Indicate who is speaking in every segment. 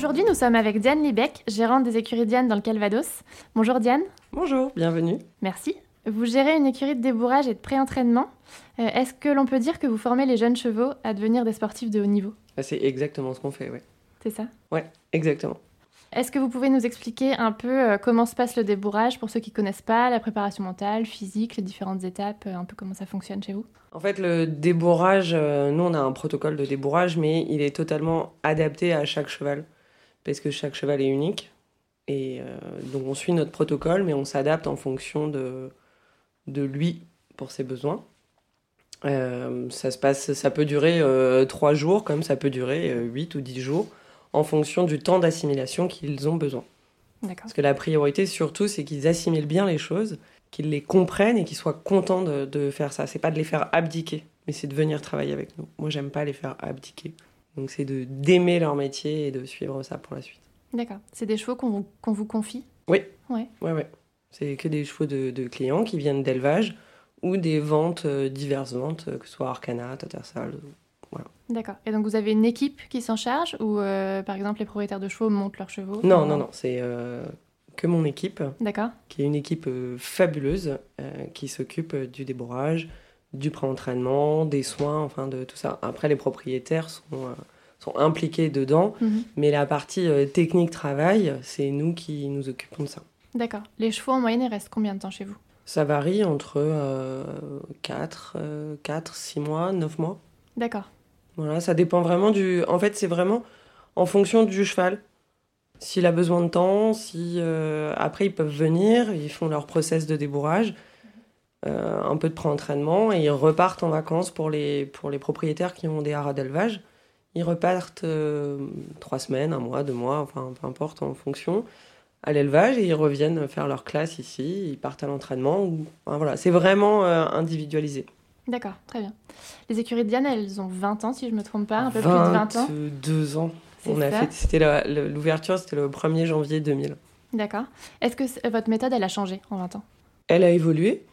Speaker 1: Aujourd'hui, nous sommes avec Diane Libec, gérante des écuries Diane dans le Calvados. Bonjour Diane.
Speaker 2: Bonjour, bienvenue.
Speaker 1: Merci. Vous gérez une écurie de débourrage et de pré-entraînement. Euh, est-ce que l'on peut dire que vous formez les jeunes chevaux à devenir des sportifs de haut niveau?
Speaker 2: Ah, C'est exactement ce qu'on fait, oui.
Speaker 1: C'est ça?
Speaker 2: Ouais, exactement.
Speaker 1: Est-ce que vous pouvez nous expliquer un peu euh, comment se passe le débourrage pour ceux qui ne connaissent pas, la préparation mentale, physique, les différentes étapes, euh, un peu comment ça fonctionne chez vous?
Speaker 2: En fait, le débourrage, nous on a un protocole de débourrage, mais il est totalement adapté à chaque cheval parce que chaque cheval est unique. Et euh, donc on suit notre protocole, mais on s'adapte en fonction de, de lui pour ses besoins. Euh, ça, se passe, ça peut durer euh, trois jours, comme ça peut durer huit ou dix jours, en fonction du temps d'assimilation qu'ils ont besoin. Parce que la priorité surtout, c'est qu'ils assimilent bien les choses, qu'ils les comprennent et qu'ils soient contents de, de faire ça. C'est pas de les faire abdiquer, mais c'est de venir travailler avec nous. Moi, j'aime pas les faire abdiquer. Donc c'est de d'aimer leur métier et de suivre ça pour la suite.
Speaker 1: D'accord. C'est des chevaux qu'on vous, vous confie?
Speaker 2: Oui. Ouais. Ouais, ouais. C'est que des chevaux de, de clients qui viennent d'élevage ou des ventes, euh, diverses ventes, euh, que ce soit Arcana, Tattersall, voilà.
Speaker 1: D'accord. Et donc vous avez une équipe qui s'en charge ou euh, par exemple les propriétaires de chevaux montent leurs chevaux?
Speaker 2: Non, non, non. C'est que mon équipe.
Speaker 1: D'accord.
Speaker 2: Qui est une équipe fabuleuse qui s'occupe du débourrage, du pré-entraînement, des soins, enfin de tout ça. Après, les propriétaires sont, euh, sont impliqués dedans, mhm. mais la partie euh, technique travail, c'est nous qui nous occupons de ça.
Speaker 1: D'accord. Les chevaux en moyenne, ils restent combien de temps chez vous?
Speaker 2: Ça varie entre 4, 4, 6 mois, 9 mois.
Speaker 1: D'accord.
Speaker 2: Voilà, ça dépend vraiment du... En fait, c'est vraiment en fonction du cheval. S'il a besoin de temps, si... Euh, après, ils peuvent venir, ils font leur process de débourrage. Euh, un peu de pré-entraînement et ils repartent en vacances pour les, pour les propriétaires qui ont des haras d'élevage. Ils repartent euh, trois semaines, un mois, deux mois, enfin peu importe en fonction, à l'élevage et ils reviennent faire leur classe ici, ils partent à l'entraînement. voilà, c'est vraiment euh, individualisé.
Speaker 1: D'accord, très bien. Les écuries de Diane, elles ont 20 ans si je ne me trompe pas, un peu plus de 20 ans.
Speaker 2: 22 ans. On a fait, c'était l'ouverture, c'était le 1er janvier 2000.
Speaker 1: D'accord. Est-ce que votre méthode, elle a changé en 20 ans?
Speaker 2: Elle a évolué.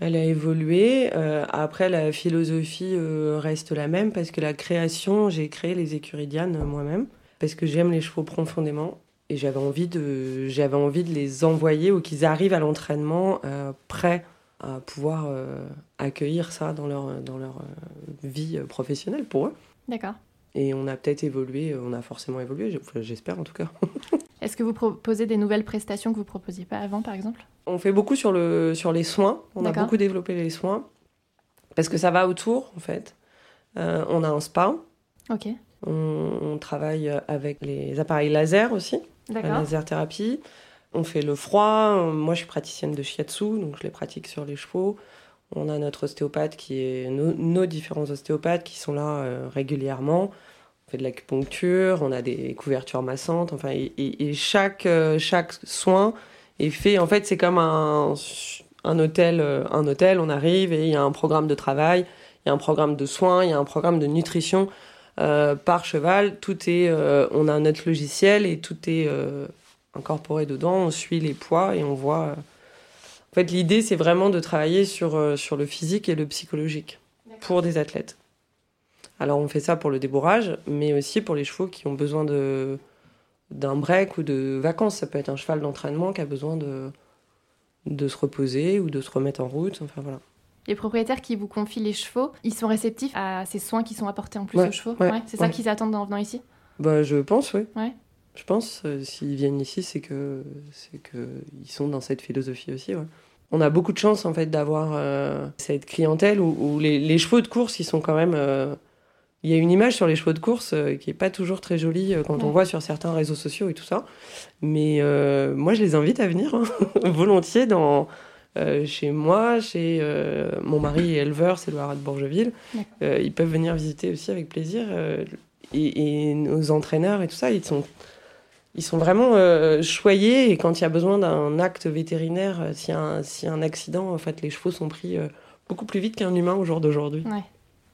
Speaker 2: Elle a évolué. Euh, après, la philosophie euh, reste la même parce que la création, j'ai créé les écuries Diane moi-même parce que j'aime les chevaux profondément et j'avais envie de, j'avais envie de les envoyer ou qu'ils arrivent à l'entraînement euh, prêts à pouvoir accueillir ça dans leur, dans leur vie professionnelle pour eux.
Speaker 1: D'accord.
Speaker 2: Et on a peut-être évolué, on a forcément évolué, j'espère en tout cas.
Speaker 1: Est-ce que vous proposez des nouvelles prestations que vous ne proposiez pas avant, par exemple?
Speaker 2: On fait beaucoup sur, le, sur les soins. On a beaucoup développé les soins. Parce que ça va autour, en fait. Euh, on a un spa.
Speaker 1: Ok.
Speaker 2: On, travaille avec les appareils laser aussi. La laser thérapie. On fait le froid. Moi, je suis praticienne de shiatsu, donc je les pratique sur les chevaux. On a notre ostéopathe qui est nos, différents ostéopathes qui sont là euh, régulièrement. On fait de l'acupuncture, on a des couvertures massantes. Enfin, et, chaque euh, chaque soin est fait. En fait, c'est comme un un hôtel. Euh, un hôtel. On arrive et il y a un programme de travail, il y a un programme de soins, il y a un programme de nutrition par cheval. Tout est. on a notre logiciel et tout est incorporé dedans. On suit les poids et on voit en fait, l'idée, c'est vraiment de travailler sur, euh, sur le physique et le psychologique pour des athlètes. Alors, on fait ça pour le débourrage, mais aussi pour les chevaux qui ont besoin de d'un break ou de vacances. Ça peut être un cheval d'entraînement qui a besoin de, de se reposer ou de se remettre en route. Enfin, voilà.
Speaker 1: Les propriétaires qui vous confient les chevaux, ils sont réceptifs à ces soins qui sont apportés en plus aux chevaux C'est ça qu'ils attendent en venant ici
Speaker 2: bah, Je pense, oui. Je pense, euh, s'ils viennent ici, c'est que c'est que ils sont dans cette philosophie aussi. On a beaucoup de chance en fait d'avoir euh, cette clientèle où, les, chevaux de course ils sont quand même euh, il y a une image sur les chevaux de course euh, qui est pas toujours très jolie quand on voit sur certains réseaux sociaux et tout ça mais moi je les invite à venir hein, volontiers dans chez moi, chez mon mari est éleveur, c'est le haras de Bourgeville. ils peuvent venir visiter aussi avec plaisir. Et, et, nos entraîneurs et tout ça, ils sont ils sont vraiment euh, choyés et quand il y a besoin d'un acte vétérinaire, euh, s'il y, a un accident, en fait, les chevaux sont pris euh, beaucoup plus vite qu'un humain au jour d'aujourd'hui.
Speaker 1: Ouais,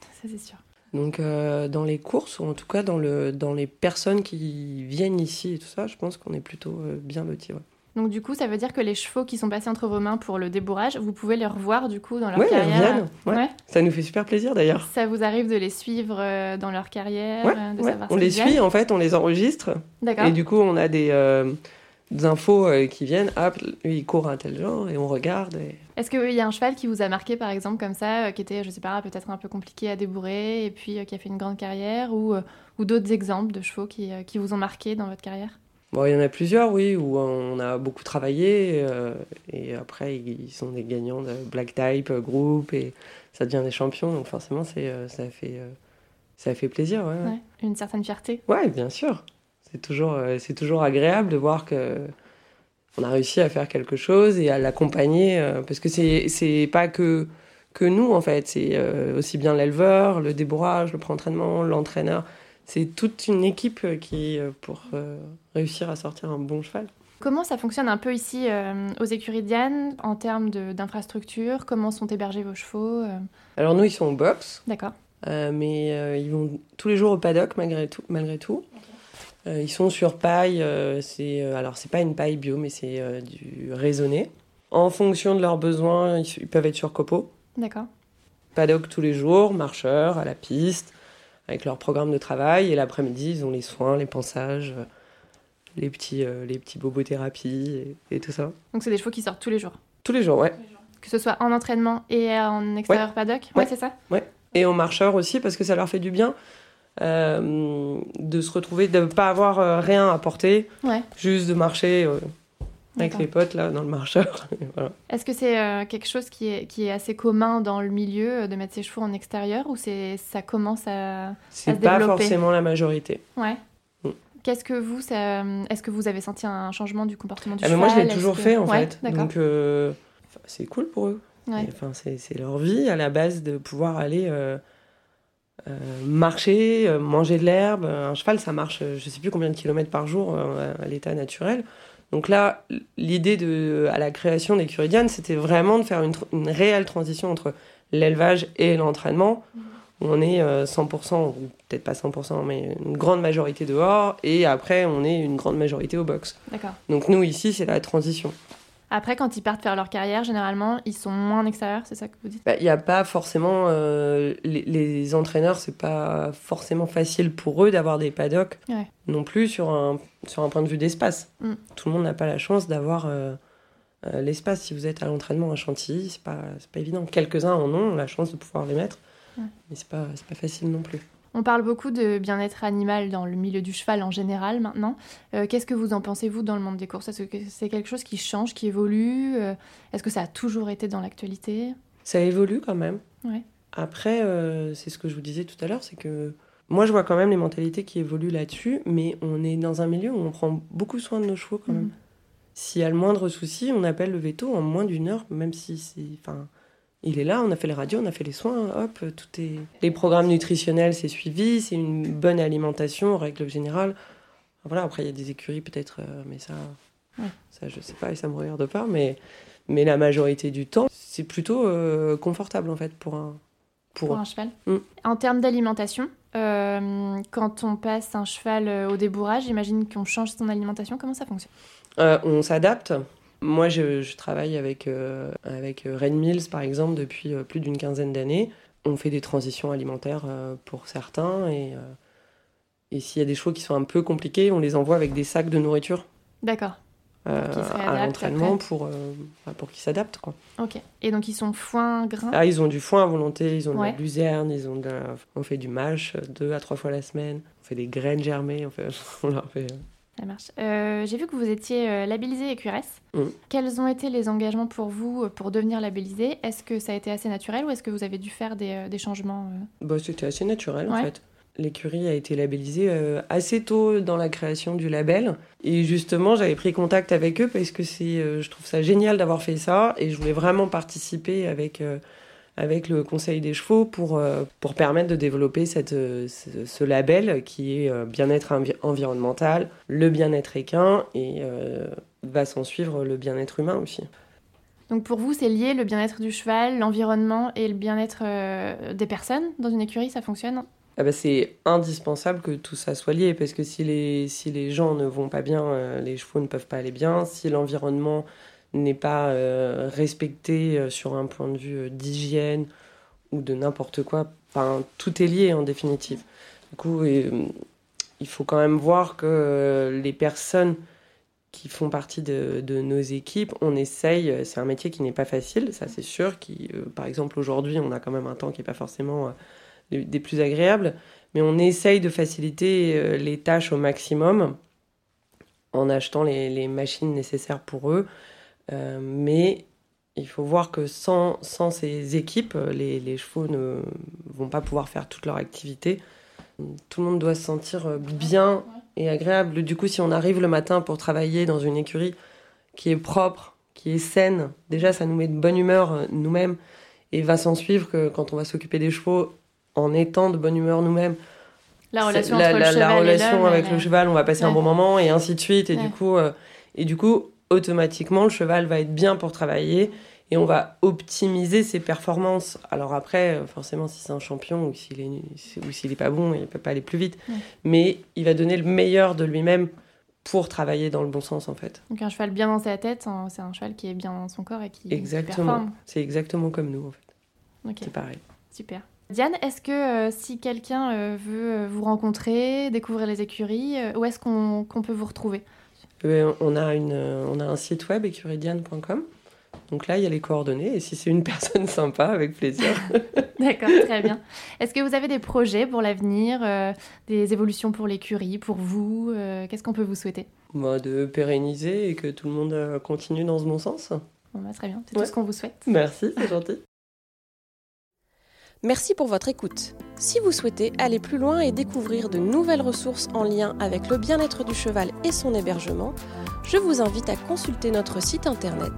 Speaker 1: ça c'est sûr.
Speaker 2: Donc dans les courses, ou en tout cas dans, le, dans les personnes qui viennent ici et tout ça, je pense qu'on est plutôt bien lotis.
Speaker 1: Donc du coup, ça veut dire que les chevaux qui sont passés entre vos mains pour le débourrage, vous pouvez les revoir du coup dans leur carrière.
Speaker 2: Ouais. Ça nous fait super plaisir d'ailleurs.
Speaker 1: Ça vous arrive de les suivre euh, dans leur carrière,
Speaker 2: euh, de savoir On les suit en fait, on les enregistre. Et du coup, on a des, euh, infos qui viennent. Hop, lui il court à tel genre et on regarde.
Speaker 1: Est-ce qu'il y a un cheval qui vous a marqué par exemple comme ça, qui était, je sais pas, peut-être un peu compliqué à débourrer et puis qui a fait une grande carrière, ou, ou d'autres exemples de chevaux qui, qui vous ont marqué dans votre carrière?
Speaker 2: Bon, il y en a plusieurs, oui, où on a beaucoup travaillé. Euh, et après, ils sont des gagnants de Black Type, euh, groupe, et ça devient des champions. Donc forcément, c'est, euh, ça, fait, ça fait plaisir. Ouais,
Speaker 1: Une certaine fierté.
Speaker 2: Ouais, bien sûr. C'est toujours, c'est toujours agréable de voir que on a réussi à faire quelque chose et à l'accompagner. parce que c'est, c'est pas que, que nous, en fait. C'est aussi bien l'éleveur, le débourrage, le pré-entraînement, l'entraîneur c'est toute une équipe euh, qui euh, pour euh, réussir à sortir un bon cheval.
Speaker 1: Comment ça fonctionne un peu ici aux écuries Diane en termes d'infrastructure? Comment sont hébergés vos chevaux
Speaker 2: Alors nous, ils sont au box.
Speaker 1: D'accord.
Speaker 2: mais ils vont tous les jours au paddock malgré tout. Malgré tout. Ils sont sur paille. c'est alors c'est pas une paille bio, mais c'est du raisonné. En fonction de leurs besoins, ils, peuvent être sur copeaux.
Speaker 1: D'accord.
Speaker 2: Paddock tous les jours, marcheurs à la piste avec leur programme de travail. Et l'après-midi, ils ont les soins, les pansages, euh, les petits, euh, les petits bobothérapies et, tout ça.
Speaker 1: Donc c'est des chevaux qui sortent tous les jours
Speaker 2: Tous les jours, ouais.
Speaker 1: Que ce soit en entraînement et en extérieur paddock?
Speaker 2: Ouais,
Speaker 1: c'est ça?
Speaker 2: Ouais. Et en marcheur aussi, parce que ça leur fait du bien. Euh, de se retrouver, de ne pas avoir rien à porter, juste de marcher avec les potes là dans le marcheur.
Speaker 1: Est-ce que c'est euh, quelque chose qui est, qui est assez commun dans le milieu euh, de mettre ses chevaux en extérieur ou c'est ça commence à,
Speaker 2: C'est pas forcément la majorité.
Speaker 1: Ouais. Mm. Qu'est-ce que vous, est-ce que vous avez senti un changement du comportement du ah, cheval
Speaker 2: Moi, je l'ai toujours fait en fait. Donc euh, c'est cool pour eux. Enfin, c'est leur vie à la base de pouvoir aller. Marcher, manger de l'herbe. Un cheval, ça marche, je sais plus combien de kilomètres par jour à l'état naturel. Donc là, l'idée de, à la création des Curidianes, c'était vraiment de faire une, réelle transition entre l'élevage et l'entraînement. Mhm. On est 100%, euh, ou peut-être pas 100%, mais une grande majorité dehors, et après, on est une grande majorité au box. Donc nous, ici, c'est la transition.
Speaker 1: Après, quand ils partent faire leur carrière, généralement, ils sont moins en extérieur, c'est ça que vous dites
Speaker 2: bah, Il n'y a pas forcément. Euh, les, les, entraîneurs, c'est pas forcément facile pour eux d'avoir des paddocks non plus sur un, sur un point de vue d'espace. Mm. Tout le monde n'a pas la chance d'avoir euh, euh, l'espace. Si vous êtes à l'entraînement à Chantilly, c'est pas, pas évident. Quelques-uns en ont la chance de pouvoir les mettre, mais c'est pas, pas facile non plus.
Speaker 1: On parle beaucoup de bien-être animal dans le milieu du cheval en général maintenant. Euh, qu'est-ce que vous en pensez, vous, dans le monde des courses? Est-ce que c'est quelque chose qui change, qui évolue? Euh, Est-ce que ça a toujours été dans l'actualité?
Speaker 2: Ça évolue quand même.
Speaker 1: Ouais.
Speaker 2: Après, euh, c'est ce que je vous disais tout à l'heure, c'est que moi, je vois quand même les mentalités qui évoluent là-dessus, mais on est dans un milieu où on prend beaucoup soin de nos chevaux quand même. Mhm. S'il y a le moindre souci, on appelle le veto en moins d'une heure, même si c'est... Enfin, il est là, on a fait les radios, on a fait les soins, hop, tout est. Les programmes nutritionnels, c'est suivi, c'est une bonne alimentation en règle générale. Voilà, après, il y a des écuries peut-être, euh, mais ça, ça, je sais pas et ça me regarde pas, mais, mais la majorité du temps, c'est plutôt euh, confortable en fait pour un,
Speaker 1: pour, un cheval. Mm. En termes d'alimentation, euh, quand on passe un cheval au débourrage, j'imagine qu'on change son alimentation. Comment ça fonctionne?
Speaker 2: On s'adapte. Moi, je, travaille avec, euh, avec euh, Red Mills, par exemple, depuis euh, plus d'une quinzaine d'années. On fait des transitions alimentaires pour certains. Et, et s'il y a des chevaux qui sont un peu compliqués, on les envoie avec des sacs de nourriture.
Speaker 1: D'accord.
Speaker 2: à l'entraînement pour, pour qu'ils s'adaptent. Quoi.
Speaker 1: Ok. Et donc ils sont foin, grain
Speaker 2: Ah, ils ont du foin à volonté, ils ont de la luzerne, ils ont on fait du mâche deux à trois fois la semaine, on fait des graines germées, on, fait... on leur fait
Speaker 1: ça marche. Euh, j'ai vu que vous étiez euh, labellisé EQRS. Mm. Quels ont été les engagements pour vous euh, pour devenir labellisé? Est-ce que ça a été assez naturel ou est-ce que vous avez dû faire des, changements
Speaker 2: bah, C'était assez naturel en fait. l'écurie a été labellisée assez tôt dans la création du label. Et justement, j'avais pris contact avec eux parce que je trouve ça génial d'avoir fait ça et je voulais vraiment participer avec, avec le Conseil des chevaux pour, pour permettre de développer cette, ce, label qui est bien-être environnemental, le bien-être équin et va s'en suivre le bien-être humain aussi.
Speaker 1: Donc pour vous, c'est lié le bien-être du cheval, l'environnement et le bien-être des personnes dans une écurie, ça fonctionne?
Speaker 2: Ah bah, c'est indispensable que tout ça soit lié parce que si les, si les gens ne vont pas bien, euh, les chevaux ne peuvent pas aller bien. Si l'environnement n'est pas euh, respecté euh, sur un point de vue d'hygiène ou de n'importe quoi, tout est lié en définitive. Du coup, il faut quand même voir que les personnes qui font partie de, nos équipes, on essaye, c'est un métier qui n'est pas facile, ça c'est sûr, par exemple aujourd'hui on a quand même un temps qui n'est pas forcément des plus agréables, mais on essaye de faciliter euh, les tâches au maximum en achetant les, machines nécessaires pour eux. Euh, mais il faut voir que sans, sans ces équipes, euh, les, les, chevaux ne vont pas pouvoir faire toute leur activité. Tout le monde doit se sentir bien et agréable. Du coup, si on arrive le matin pour travailler dans une écurie qui est propre, qui est saine, déjà ça nous met de bonne humeur nous-mêmes. Et va s'en suivre que quand on va s'occuper des chevaux, en étant de bonne humeur nous-mêmes.
Speaker 1: La relation, la, relation
Speaker 2: avec le cheval, on va passer un bon moment et ainsi de suite. Et, du coup, euh, et du coup, automatiquement, le cheval va être bien pour travailler et on va optimiser ses performances. Alors après, euh, forcément, si c'est un champion ou s'il est, ou s'il est pas bon, il peut pas aller plus vite. Mais il va donner le meilleur de lui-même pour travailler dans le bon sens en fait.
Speaker 1: Donc un cheval bien dans sa tête, c'est un cheval qui est bien dans son corps et qui
Speaker 2: Exactement. C'est exactement comme nous en fait. C'est pareil.
Speaker 1: Super. Diane, est-ce que euh, si quelqu'un euh, veut vous rencontrer, découvrir les écuries, où est-ce qu'on peut vous retrouver?
Speaker 2: On, a une, on a un site web écuridiane.com. Donc là, il y a les coordonnées. Et si c'est une personne sympa, avec plaisir.
Speaker 1: D'accord, très bien. Est-ce que vous avez des projets pour l'avenir, des évolutions pour l'écurie, pour vous Qu'est-ce qu'on peut vous souhaiter?
Speaker 2: Bah, De pérenniser et que tout le monde continue dans ce bon sens.
Speaker 1: Bah, très bien, c'est tout ce qu'on vous souhaite.
Speaker 2: Merci, c'est gentil.
Speaker 3: Merci pour votre écoute. Si vous souhaitez aller plus loin et découvrir de nouvelles ressources en lien avec le bien-être du cheval et son hébergement, je vous invite à consulter notre site internet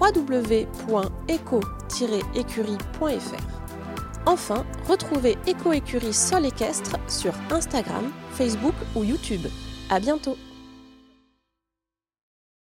Speaker 3: www.eco-écurie.fr. Enfin, retrouvez Eco Écurie Sol Équestre sur Instagram, Facebook ou YouTube. À bientôt!